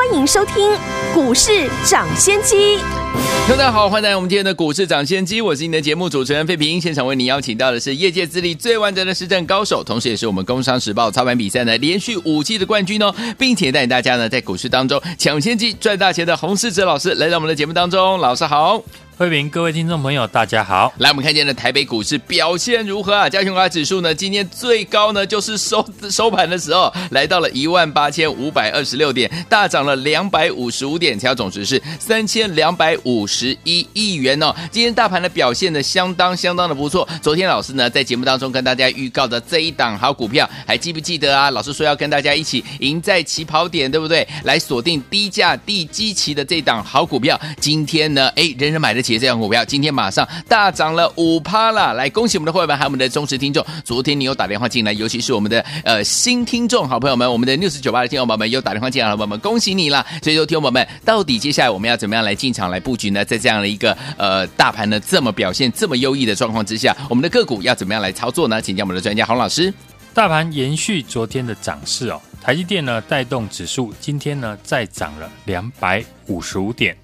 欢迎收听股市涨先机。大家好，欢迎来到我们今天的股市涨先机，我是你的节目主持人费平。现场为你邀请到的是业界资历最完整的实战高手，同时也是我们工商时报操盘比赛呢连续五季的冠军哦，并且带领大家呢在股市当中抢先机赚大钱的洪世哲老师来到我们的节目当中，老师好。慧平，各位听众朋友，大家好。来，我们看见的台北股市表现如何啊？加权指数呢，今天最高呢就是收收盘的时候来到了一万八千五百二十六点，大涨了两百五十五点，成交总值是三千两百五十一亿元哦。今天大盘的表现呢，相当相当的不错。昨天老师呢在节目当中跟大家预告的这一档好股票，还记不记得啊？老师说要跟大家一起赢在起跑点，对不对？来锁定低价低基期的这档好股票，今天呢，哎，人人买得起。这样股票今天马上大涨了五趴了，来恭喜我们的会员还有我们的忠实听众。昨天你有打电话进来，尤其是我们的呃新听众好朋友们，我们的 News 九八的听众宝宝们有打电话进来的宝宝们，恭喜你了。所以说听众宝宝们，到底接下来我们要怎么样来进场来布局呢？在这样的一个呃大盘呢这么表现这么优异的状况之下，我们的个股要怎么样来操作呢？请教我们的专家洪老师。大盘延续昨天的涨势哦，台积电呢带动指数今天呢再涨了两百五十五点。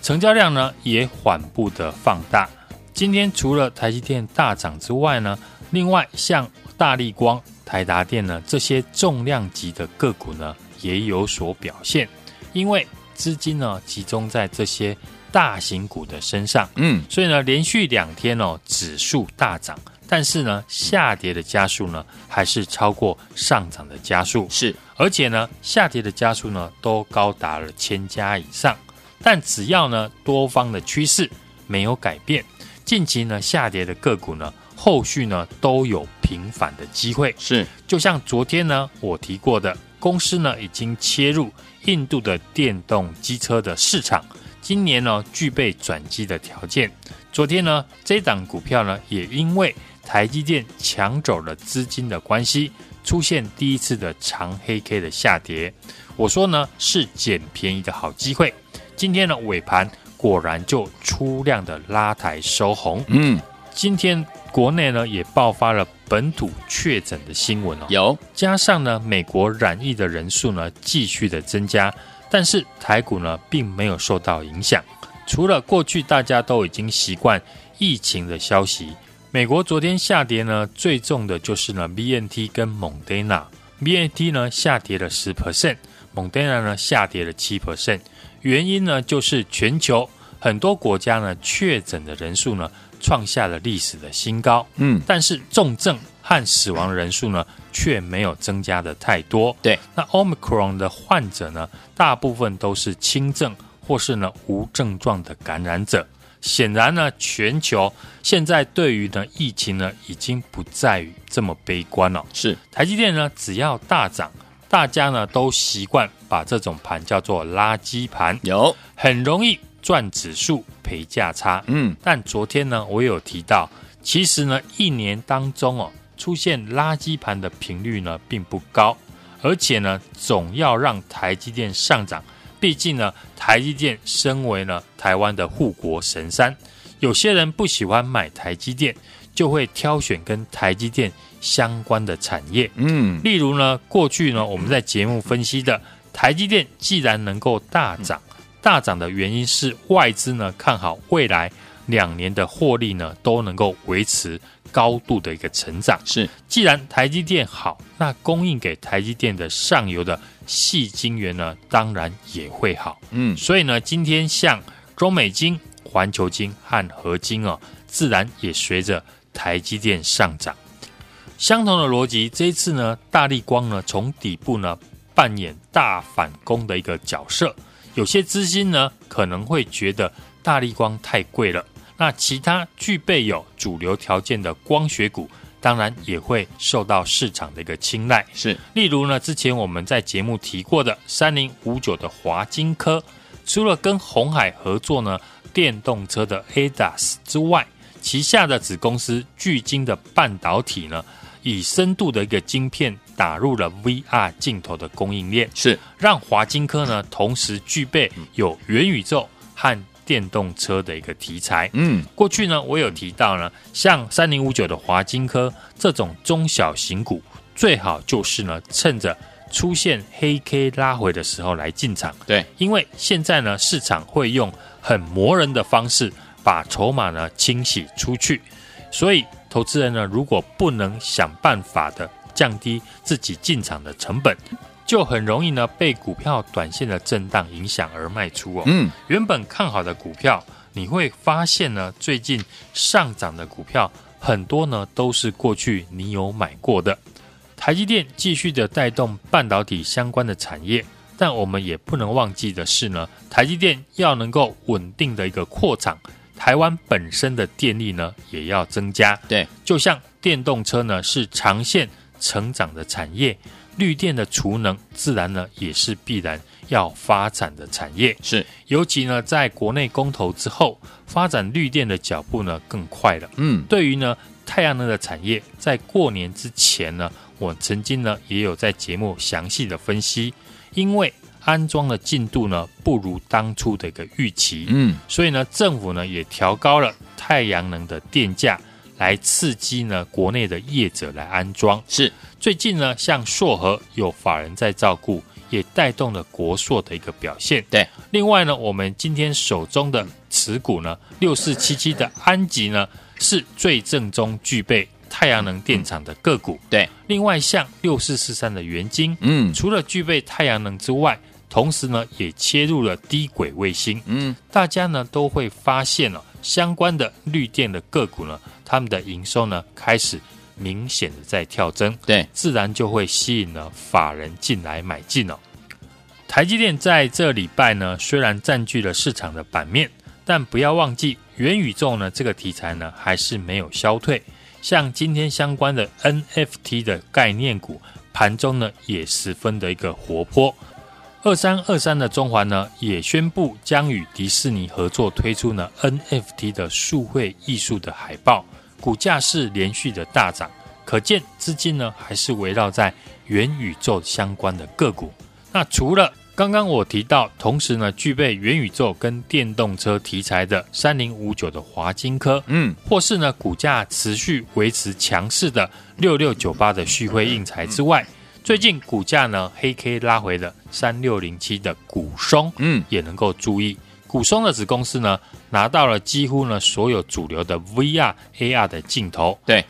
成交量呢也缓步的放大。今天除了台积电大涨之外呢，另外像大力光、台达电呢这些重量级的个股呢也有所表现，因为资金呢集中在这些大型股的身上，嗯，所以呢连续两天哦指数大涨，但是呢下跌的加速呢还是超过上涨的加速，是，而且呢下跌的加速呢都高达了千家以上。但只要呢多方的趋势没有改变，近期呢下跌的个股呢，后续呢都有平反的机会。是，就像昨天呢我提过的，公司呢已经切入印度的电动机车的市场，今年呢具备转机的条件。昨天呢这档股票呢也因为台积电抢走了资金的关系，出现第一次的长黑 K 的下跌。我说呢是捡便宜的好机会。今天呢尾盘果然就出量的拉抬收红。嗯，今天国内呢也爆发了本土确诊的新闻哦，有加上呢美国染疫的人数呢继续的增加，但是台股呢并没有受到影响。除了过去大家都已经习惯疫情的消息，美国昨天下跌呢最重的就是呢 BNT 跟蒙德纳，BNT 呢下跌了十 percent，蒙德纳呢下跌了七 percent。原因呢，就是全球很多国家呢确诊的人数呢创下了历史的新高，嗯，但是重症和死亡人数呢却没有增加的太多。对，那 Omicron 的患者呢，大部分都是轻症或是呢无症状的感染者。显然呢，全球现在对于呢疫情呢已经不再于这么悲观了。是，台积电呢只要大涨。大家呢都习惯把这种盘叫做垃圾盘，有很容易赚指数赔价差。嗯，但昨天呢我有提到，其实呢一年当中哦出现垃圾盘的频率呢并不高，而且呢总要让台积电上涨。毕竟呢台积电身为呢台湾的护国神山，有些人不喜欢买台积电，就会挑选跟台积电相关的产业，嗯，例如呢，过去呢，我们在节目分析的台积电，既然能够大涨，大涨的原因是外资呢看好未来两年的获利呢都能够维持高度的一个成长。是，既然台积电好，那供应给台积电的上游的细晶圆呢，当然也会好。嗯，所以呢，今天像中美金、环球金和合金哦，自然也随着台积电上涨。相同的逻辑，这一次呢，大立光呢从底部呢扮演大反攻的一个角色。有些资金呢可能会觉得大立光太贵了，那其他具备有主流条件的光学股，当然也会受到市场的一个青睐。是，例如呢，之前我们在节目提过的三零五九的华金科，除了跟鸿海合作呢电动车的 ADAS 之外，旗下的子公司聚晶的半导体呢。以深度的一个晶片打入了 VR 镜头的供应链，是让华晶科呢同时具备有元宇宙和电动车的一个题材。嗯，过去呢我有提到呢，像三零五九的华晶科这种中小型股，最好就是呢趁着出现黑 K 拉回的时候来进场。对，因为现在呢市场会用很磨人的方式把筹码呢清洗出去，所以。投资人呢，如果不能想办法的降低自己进场的成本，就很容易呢被股票短线的震荡影响而卖出哦。嗯，原本看好的股票，你会发现呢，最近上涨的股票很多呢都是过去你有买过的。台积电继续的带动半导体相关的产业，但我们也不能忘记的是呢，台积电要能够稳定的一个扩厂。台湾本身的电力呢，也要增加。对，就像电动车呢，是长线成长的产业，绿电的储能自然呢，也是必然要发展的产业。是，尤其呢，在国内公投之后，发展绿电的脚步呢更快了。嗯，对于呢太阳能的产业，在过年之前呢，我曾经呢也有在节目详细的分析，因为。安装的进度呢，不如当初的一个预期，嗯，所以呢，政府呢也调高了太阳能的电价，来刺激呢国内的业者来安装。是，最近呢，像硕和有法人在照顾，也带动了国硕的一个表现。对，另外呢，我们今天手中的持股呢，六四七七的安吉呢，是最正宗具备。太阳能电厂的个股，对。另外，像六四四三的元晶，嗯，除了具备太阳能之外，同时呢，也切入了低轨卫星，嗯，大家呢都会发现了相关的绿电的个股呢，他们的营收呢开始明显的在跳增，对，自然就会吸引了法人进来买进哦。台积电在这礼拜呢，虽然占据了市场的版面，但不要忘记元宇宙呢这个题材呢还是没有消退。像今天相关的 NFT 的概念股，盘中呢也十分的一个活泼。二三二三的中环呢也宣布将与迪士尼合作推出呢 NFT 的数位艺术的海报，股价是连续的大涨，可见资金呢还是围绕在元宇宙相关的个股。那除了刚刚我提到，同时呢，具备元宇宙跟电动车题材的三零五九的华金科，嗯，或是呢股价持续维持强势的六六九八的旭辉印材之外，最近股价呢黑 K 拉回了三六零七的股松，嗯，也能够注意，股松的子公司呢拿到了几乎呢所有主流的 VR AR 的镜头，对，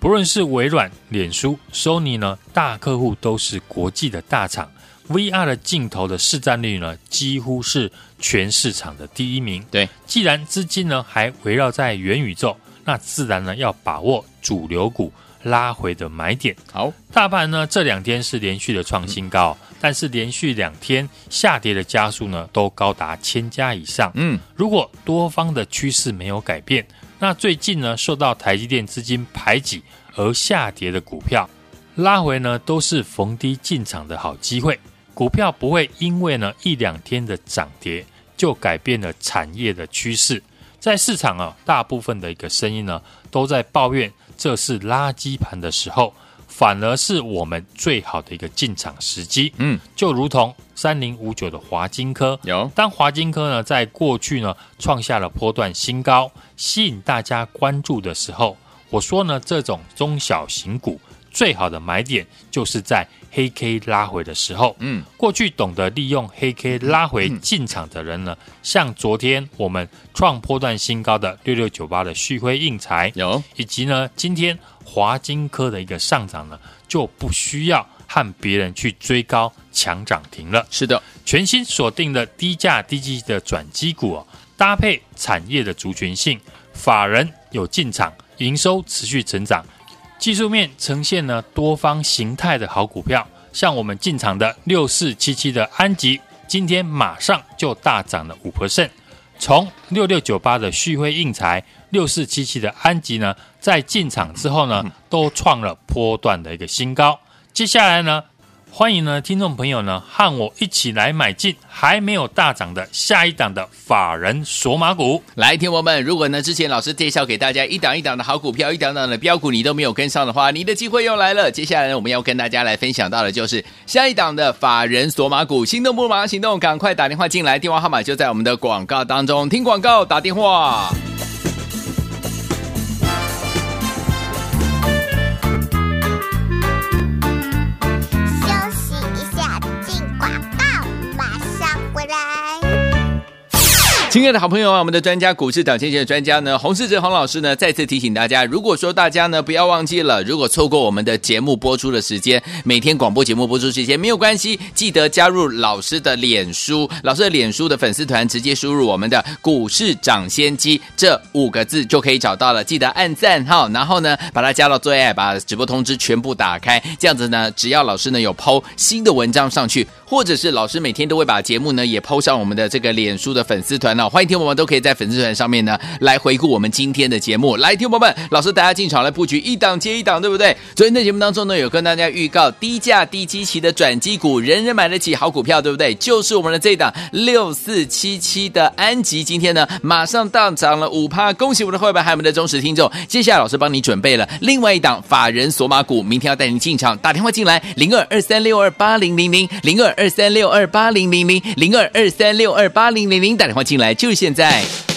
不论是微软、脸书、Sony 呢，大客户都是国际的大厂。VR 的镜头的市占率呢，几乎是全市场的第一名。对，既然资金呢还围绕在元宇宙，那自然呢要把握主流股拉回的买点。好，大盘呢这两天是连续的创新高，嗯、但是连续两天下跌的家数呢都高达千家以上。嗯，如果多方的趋势没有改变，那最近呢受到台积电资金排挤而下跌的股票，拉回呢都是逢低进场的好机会。股票不会因为呢一两天的涨跌就改变了产业的趋势，在市场啊，大部分的一个声音呢都在抱怨这是垃圾盘的时候，反而是我们最好的一个进场时机。嗯，就如同三零五九的华金科，有当华金科呢在过去呢创下了波段新高，吸引大家关注的时候，我说呢这种中小型股。最好的买点就是在黑 K 拉回的时候。嗯，过去懂得利用黑 K 拉回进场的人呢，像昨天我们创波段新高的六六九八的旭辉硬材，有，以及呢今天华金科的一个上涨呢，就不需要和别人去追高抢涨停了。是的，全新锁定的低价低基的转机股哦，搭配产业的族群性，法人有进场，营收持续成长。技术面呈现了多方形态的好股票，像我们进场的六四七七的安吉，今天马上就大涨了五 percent。从六六九八的旭辉硬材，六四七七的安吉呢，在进场之后呢，都创了波段的一个新高。接下来呢，欢迎呢，听众朋友呢，和我一起来买进还没有大涨的下一档的法人索马股。来，听我们，如果呢之前老师介绍给大家一档一档的好股票，一档档的标股，你都没有跟上的话，你的机会又来了。接下来呢，我们要跟大家来分享到的就是下一档的法人索马股。心动不如马上行动，赶快打电话进来，电话号码就在我们的广告当中。听广告，打电话。亲爱的好朋友啊，我们的专家股市涨先机的专家呢，洪世哲洪老师呢，再次提醒大家，如果说大家呢不要忘记了，如果错过我们的节目播出的时间，每天广播节目播出时间没有关系，记得加入老师的脸书，老师的脸书的粉丝团，直接输入我们的股市涨先机这五个字就可以找到了，记得按赞哈，然后呢把它加到最爱，把直播通知全部打开，这样子呢，只要老师呢有 PO 新的文章上去，或者是老师每天都会把节目呢也 PO 上我们的这个脸书的粉丝团哦。欢迎听友们都可以在粉丝团上面呢来回顾我们今天的节目。来，听友们，老师大家进场来布局一档接一档，对不对？昨天的节目当中呢，有跟大家预告低价低基期的转机股，人人买得起好股票，对不对？就是我们的这一档六四七七的安吉，今天呢马上大涨了五趴，恭喜我们的会员还有我们的忠实听众。接下来老师帮你准备了另外一档法人索马股，明天要带您进场，打电话进来零二二三六二八零零零零二二三六二八零零零零二二三六二八零零零，打电话进来就现在。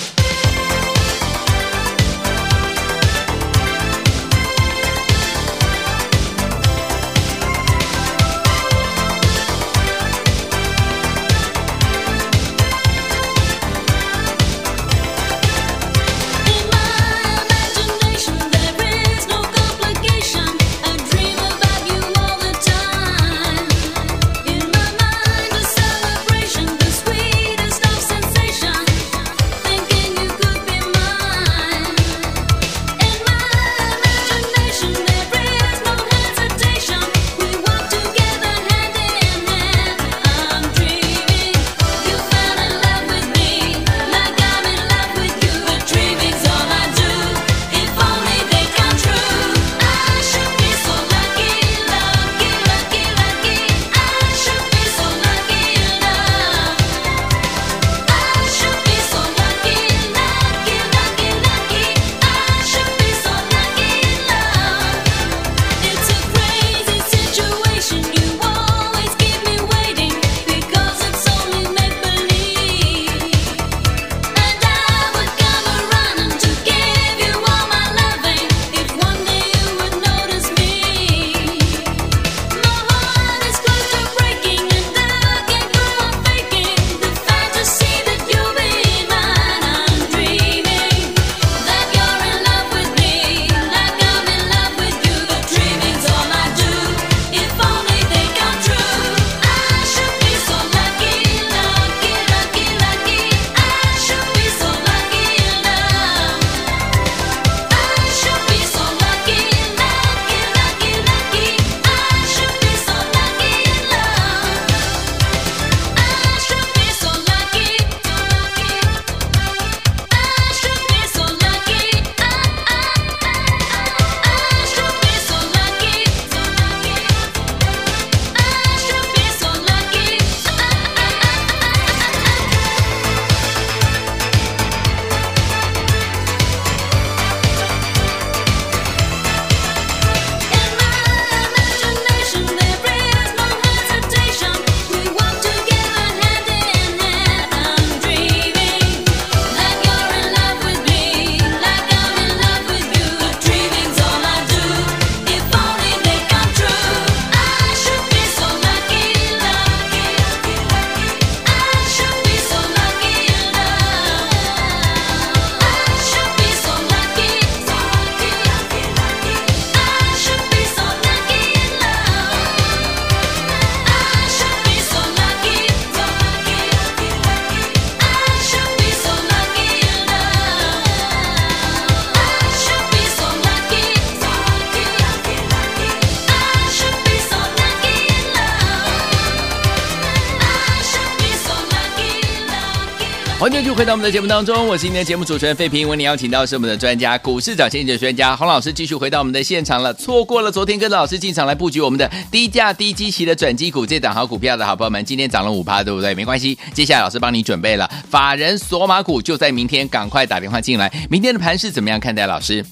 欢迎继续回到我们的节目当中，我是今天的节目主持人费平。为你邀请到是我们的专家，股市涨先机的专家洪老师，继续回到我们的现场了。错过了昨天跟着老师进场来布局我们的低价低基期的转机股，这档好股票的好朋友们，今天涨了五趴，对不对？没关系，接下来老师帮你准备了法人索马股，就在明天，赶快打电话进来。明天的盘是怎么样看待？老师，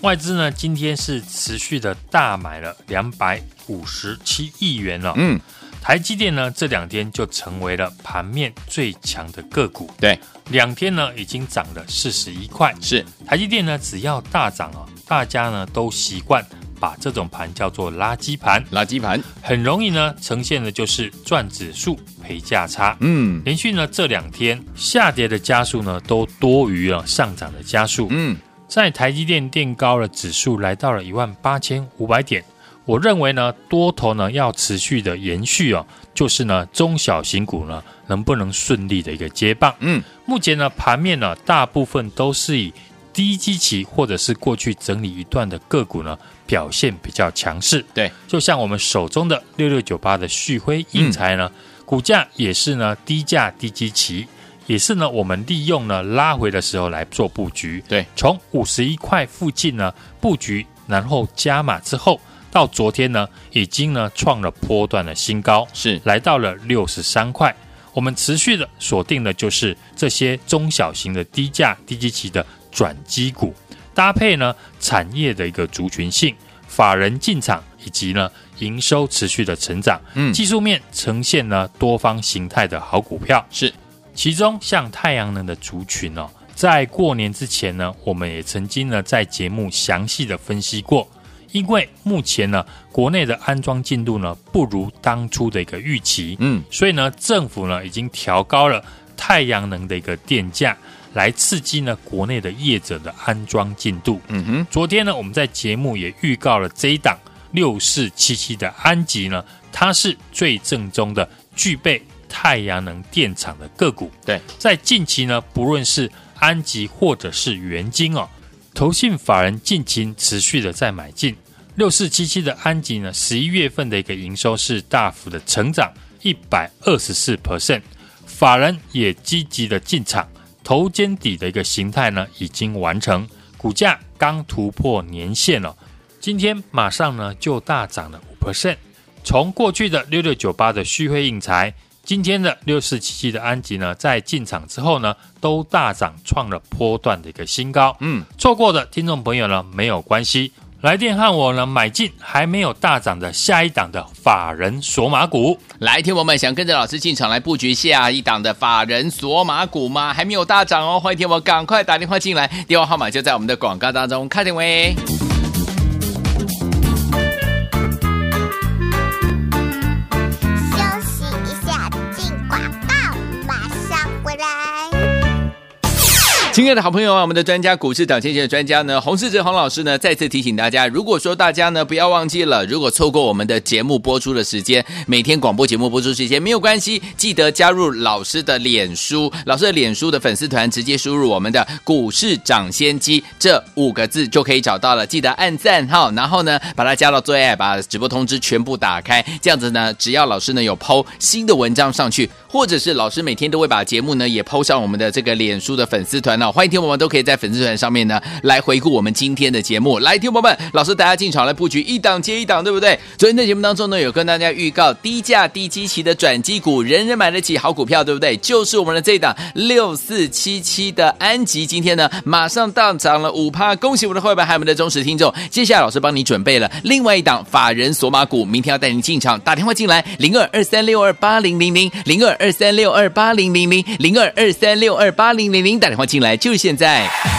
外资呢今天是持续的大买了两百五十七亿元了，嗯。台积电呢，这两天就成为了盘面最强的个股。对，两天呢已经涨了四十一块。是，台积电呢，只要大涨啊，大家呢都习惯把这种盘叫做垃圾盘。垃圾盘很容易呢呈现的就是赚指数赔价差。嗯，连续呢这两天下跌的家数呢都多于了上涨的家数。嗯，在台积电垫高了指数来到了一万八千五百点。我认为呢，多头呢要持续的延续哦，就是呢中小型股呢能不能顺利的一个接棒。嗯，目前呢盘面呢大部分都是以低基期或者是过去整理一段的个股呢表现比较强势。对，就像我们手中的六六九八的旭辉应材呢，嗯、股价也是呢低价低基期，也是呢我们利用呢拉回的时候来做布局。对，从五十一块附近呢布局，然后加码之后。到昨天呢，已经呢创了波段的新高，是来到了六十三块。我们持续的锁定的就是这些中小型的低价低基期的转机股，搭配呢产业的一个族群性、法人进场以及呢营收持续的成长，嗯，技术面呈现呢多方形态的好股票。是，其中像太阳能的族群哦，在过年之前呢，我们也曾经呢在节目详细的分析过。因为目前呢，国内的安装进度呢不如当初的一个预期，嗯，所以呢，政府呢已经调高了太阳能的一个电价，来刺激呢国内的业者的安装进度。嗯哼，昨天呢，我们在节目也预告了这一档六四七七的安吉呢，它是最正宗的具备太阳能电厂的个股。对，在近期呢，不论是安吉或者是元晶哦。投信法人近期持续的在买进。六四七七的安吉呢，十一月份的一个营收是大幅的成长一百二十四 percent，法人也积极的进场，头肩底的一个形态呢已经完成，股价刚突破年线了，今天马上呢就大涨了五 percent，从过去的六六九八的旭辉应材。今天的六四七七的安吉呢，在进场之后呢，都大涨，创了波段的一个新高。嗯，错过的听众朋友呢，没有关系，来电和我呢买进还没有大涨的下一档的法人索马股。来，听我们想跟着老师进场来布局下一档的法人索马股吗？还没有大涨哦，欢迎听我赶快打电话进来，电话号码就在我们的广告当中，看电位。亲爱的好朋友啊，我们的专家股市涨先机的专家呢，洪世哲洪老师呢，再次提醒大家，如果说大家呢不要忘记了，如果错过我们的节目播出的时间，每天广播节目播出时间没有关系，记得加入老师的脸书，老师的脸书的粉丝团，直接输入我们的股市涨先机这五个字就可以找到了，记得按赞哈，然后呢把它加到最爱，把直播通知全部打开，这样子呢，只要老师呢有 PO 新的文章上去，或者是老师每天都会把节目呢也 PO 上我们的这个脸书的粉丝团呢。欢迎听我们都可以在粉丝团上面呢来回顾我们今天的节目。来，听我们，老师大家进场来布局一档接一档，对不对？昨天的节目当中呢，有跟大家预告低价低基期的转机股，人人买得起好股票，对不对？就是我们的这一档六四七七的安吉，今天呢马上大涨了五趴，恭喜我们的会员还有我们的忠实听众。接下来老师帮你准备了另外一档法人索马股，明天要带您进场，打电话进来零二二三六二八零零零零二二三六二八零零零零二二三六二八零零零，打电话进来就现在。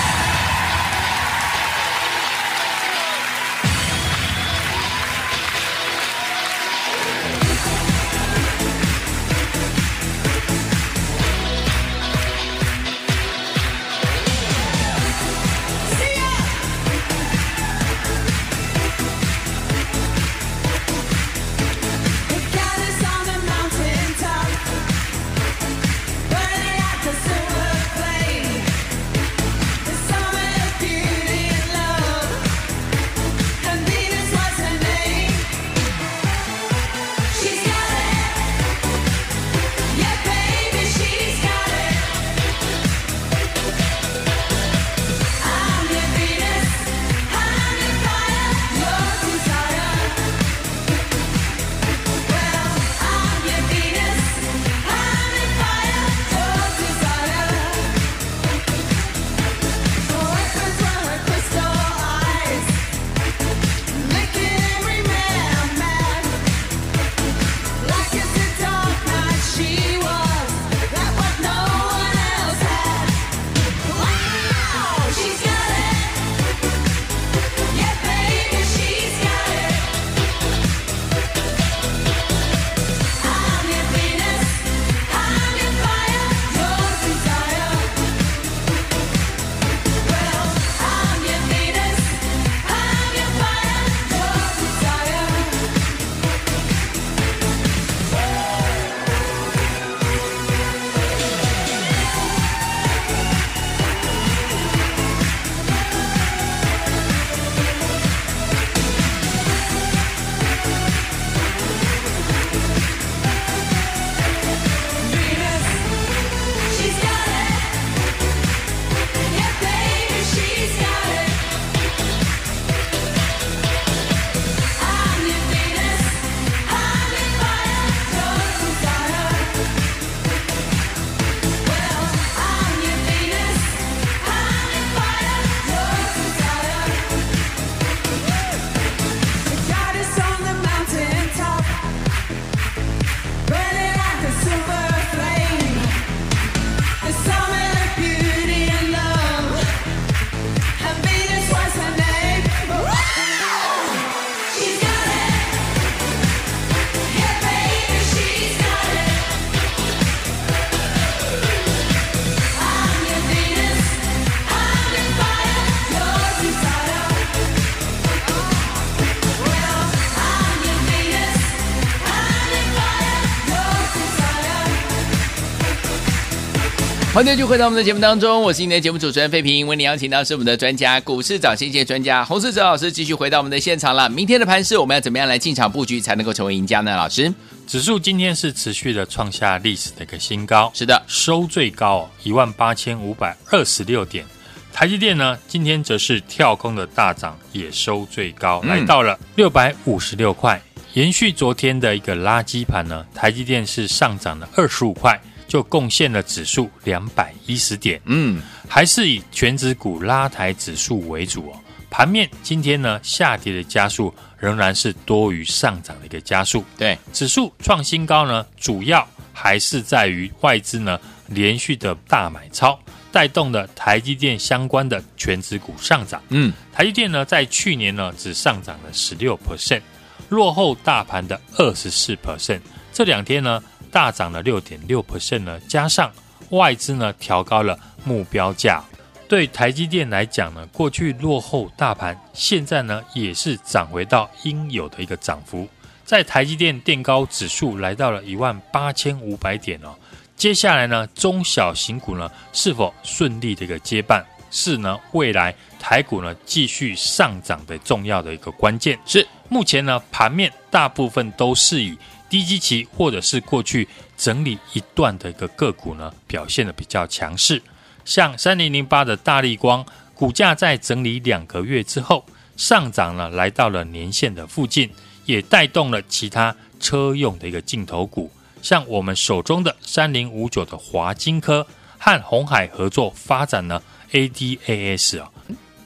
欢迎继续回到我们的节目当中，我是今天的节目主持人费平，为您邀请到是我们的专家股市涨先机专家洪世哲老师，继续回到我们的现场了。明天的盘势，我们要怎么样来进场布局才能够成为赢家呢？老师，指数今天是持续的创下历史的一个新高，是的，收最高一万八千五百二十六点。台积电呢，今天则是跳空的大涨，也收最高，来到了六百五十六块，延续昨天的一个垃圾盘呢，台积电是上涨了二十五块。就贡献了指数两百一十点，嗯，还是以全指股拉抬指数为主哦。盘面今天呢，下跌的加速仍然是多于上涨的一个加速。对，指数创新高呢，主要还是在于外资呢连续的大买超，带动了台积电相关的全指股上涨。嗯，台积电呢在去年呢只上涨了十六 percent，落后大盘的二十四 percent。这两天呢。大涨了六点六 percent 呢，加上外资呢调高了目标价，对台积电来讲呢，过去落后大盘，现在呢也是涨回到应有的一个涨幅。在台积电垫高指数来到了一万八千五百点哦，接下来呢中小型股呢是否顺利的一个接棒，是呢未来台股呢继续上涨的重要的一个关键。是目前呢盘面大部分都是以。低基期或者是过去整理一段的一个个股呢，表现得比较强势。像三零零八的大力光，股价在整理两个月之后上涨了，来到了年线的附近，也带动了其他车用的一个镜头股。像我们手中的三零五九的华金科和鸿海合作发展呢 ADAS 啊，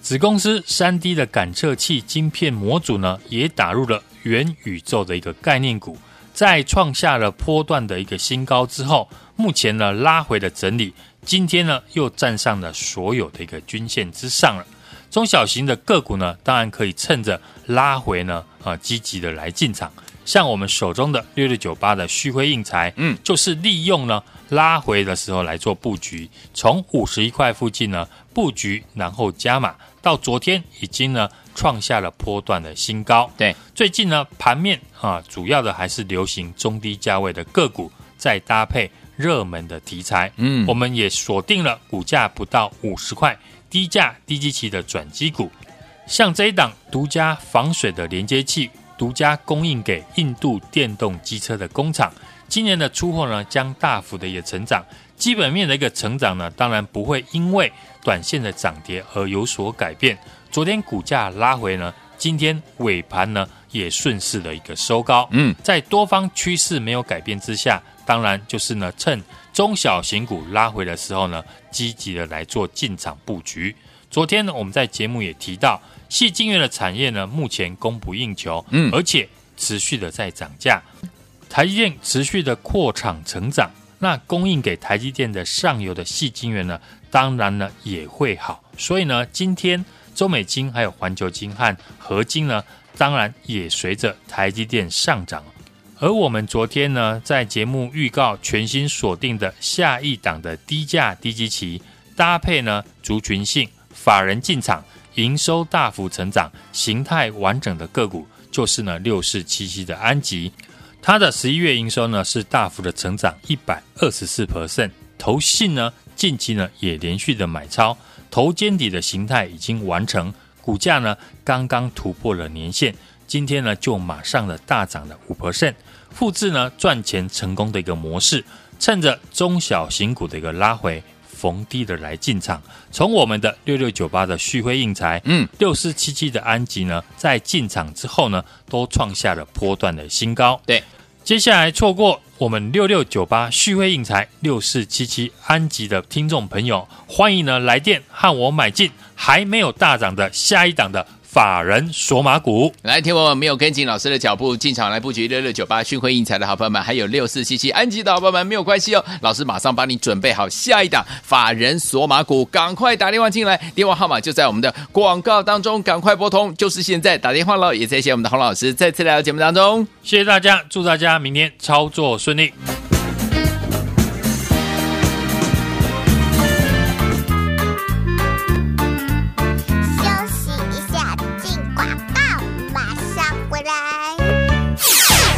子公司三 D 的感测器晶片模组呢，也打入了元宇宙的一个概念股。在创下了波段的一个新高之后，目前呢拉回了整理，今天呢又站上了所有的一个均线之上了。中小型的个股呢，当然可以趁着拉回呢啊积极的来进场。像我们手中的六六九八的旭辉应材，嗯，就是利用呢拉回的时候来做布局，从五十一块附近呢布局，然后加码，到昨天已经呢。创下了波段的新高。对，最近呢，盘面啊，主要的还是流行中低价位的个股，再搭配热门的题材。嗯，我们也锁定了股价不到五十块、低价低基期的转机股，像这一档独家防水的连接器，独家供应给印度电动机车的工厂，今年的出货呢，将大幅的也成长。基本面的一个成长呢，当然不会因为短线的涨跌而有所改变。昨天股价拉回呢，今天尾盘呢也顺势的一个收高。嗯，在多方趋势没有改变之下，当然就是呢趁中小型股拉回的时候呢，积极的来做进场布局。昨天呢，我们在节目也提到，矽晶圆的产业呢目前供不应求，嗯，而且持续的在涨价，台积电持续的扩厂成长，那供应给台积电的上游的细晶圆呢，当然呢也会好。所以呢，今天。中美晶还有环球晶和合金呢，当然也随着台积电上涨。而我们昨天呢，在节目预告全新锁定的下一档的低价低基期，搭配呢族群性法人进场，营收大幅成长，形态完整的个股，就是呢六四七七的安吉，它的十一月营收呢是大幅的成长一百二十四 percent，投信呢近期呢也连续的买超。头肩底的形态已经完成，股价呢刚刚突破了年线，今天呢就马上的大涨了五 percent，复制呢赚钱成功的一个模式，趁着中小型股的一个拉回，逢低的来进场。从我们的六六九八的旭辉印材，嗯，六四七七的安吉呢，在进场之后呢，都创下了波段的新高。对。接下来错过我们六六九八旭辉印材六四七七安吉的听众朋友，欢迎呢来电和我买进还没有大涨的下一档的。法人索马股，来，听我们没有跟紧老师的脚步进场来布局六六九八讯辉应材的好朋友们，还有六四七七安吉的好朋友们，没有关系哦。老师马上帮你准备好下一档法人索马股，赶快打电话进来，电话号码就在我们的广告当中，赶快拨通，就是现在打电话喽。也谢谢我们的洪老师再次来到节目当中，谢谢大家，祝大家明天操作顺利。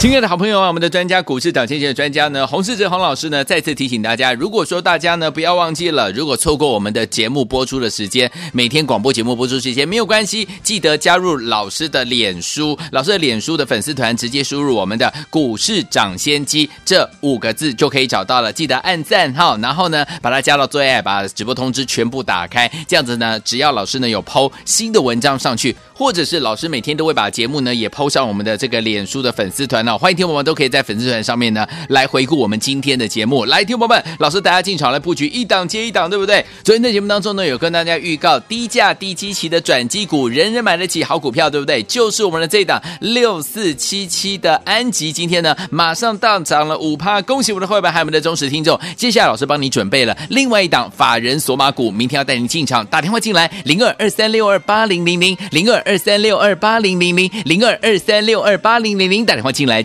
亲爱的好朋友啊，我们的专家股市涨先机的专家呢，洪世哲洪老师呢，再次提醒大家，如果说大家呢不要忘记了，如果错过我们的节目播出的时间，每天广播节目播出时间没有关系，记得加入老师的脸书，老师的脸书的粉丝团，直接输入我们的股市涨先机这五个字就可以找到了，记得按赞哈，然后呢把它加到最爱，把直播通知全部打开，这样子呢，只要老师呢有 PO 新的文章上去，或者是老师每天都会把节目呢也 PO 上我们的这个脸书的粉丝团欢迎听友们都可以在粉丝团上面呢来回顾我们今天的节目。来，听友们，老师大家进场来布局一档接一档，对不对？昨天的节目当中呢，有跟大家预告低价低基期的转机股，人人买得起好股票，对不对？就是我们的这档六四七七的安吉，今天呢马上大涨了五趴，恭喜我们的会员还有我们的忠实听众。接下来老师帮你准备了另外一档法人索马股，明天要带您进场，打电话进来零二二三六二八零零零零二二三六二八零零零零二二三六二八零零零打电话进来。